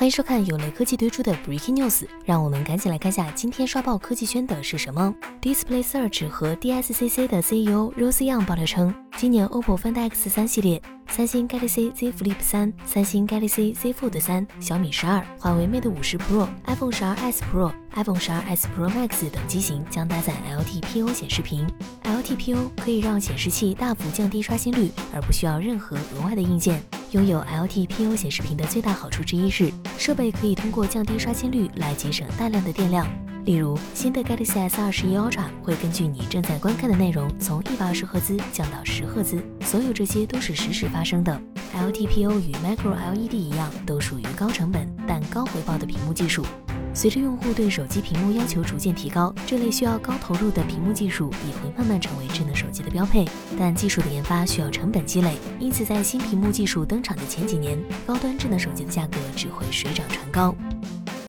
欢迎收看有雷科技推出的 Breaking News，让我们赶紧来看下今天刷爆科技圈的是什么。Display Search 和 DSCC 的 CEO Rose Young 爆料称，今年 OPPO Find X3 系列、三星 Galaxy Z Flip 3、三星 Galaxy Z Fold 3、小米十二、华为 Mate 50 Pro、iPhone 十二 S Pro、iPhone 十二 S Pro Max 等机型将搭载 LTPO 显示屏。LTPO 可以让显示器大幅降低刷新率，而不需要任何额外的硬件。拥有 LTPO 显示屏的最大好处之一是，设备可以通过降低刷新率来节省大量的电量。例如，新的 Galaxy S21 Ultra 会根据你正在观看的内容，从一百二十赫兹降到十赫兹。所有这些都是实时发生的。LTPO 与 Micro LED 一样，都属于高成本但高回报的屏幕技术。随着用户对手机屏幕要求逐渐提高，这类需要高投入的屏幕技术也会慢慢成为智能手机的标配。但技术的研发需要成本积累，因此在新屏幕技术登场的前几年，高端智能手机的价格只会水涨船高。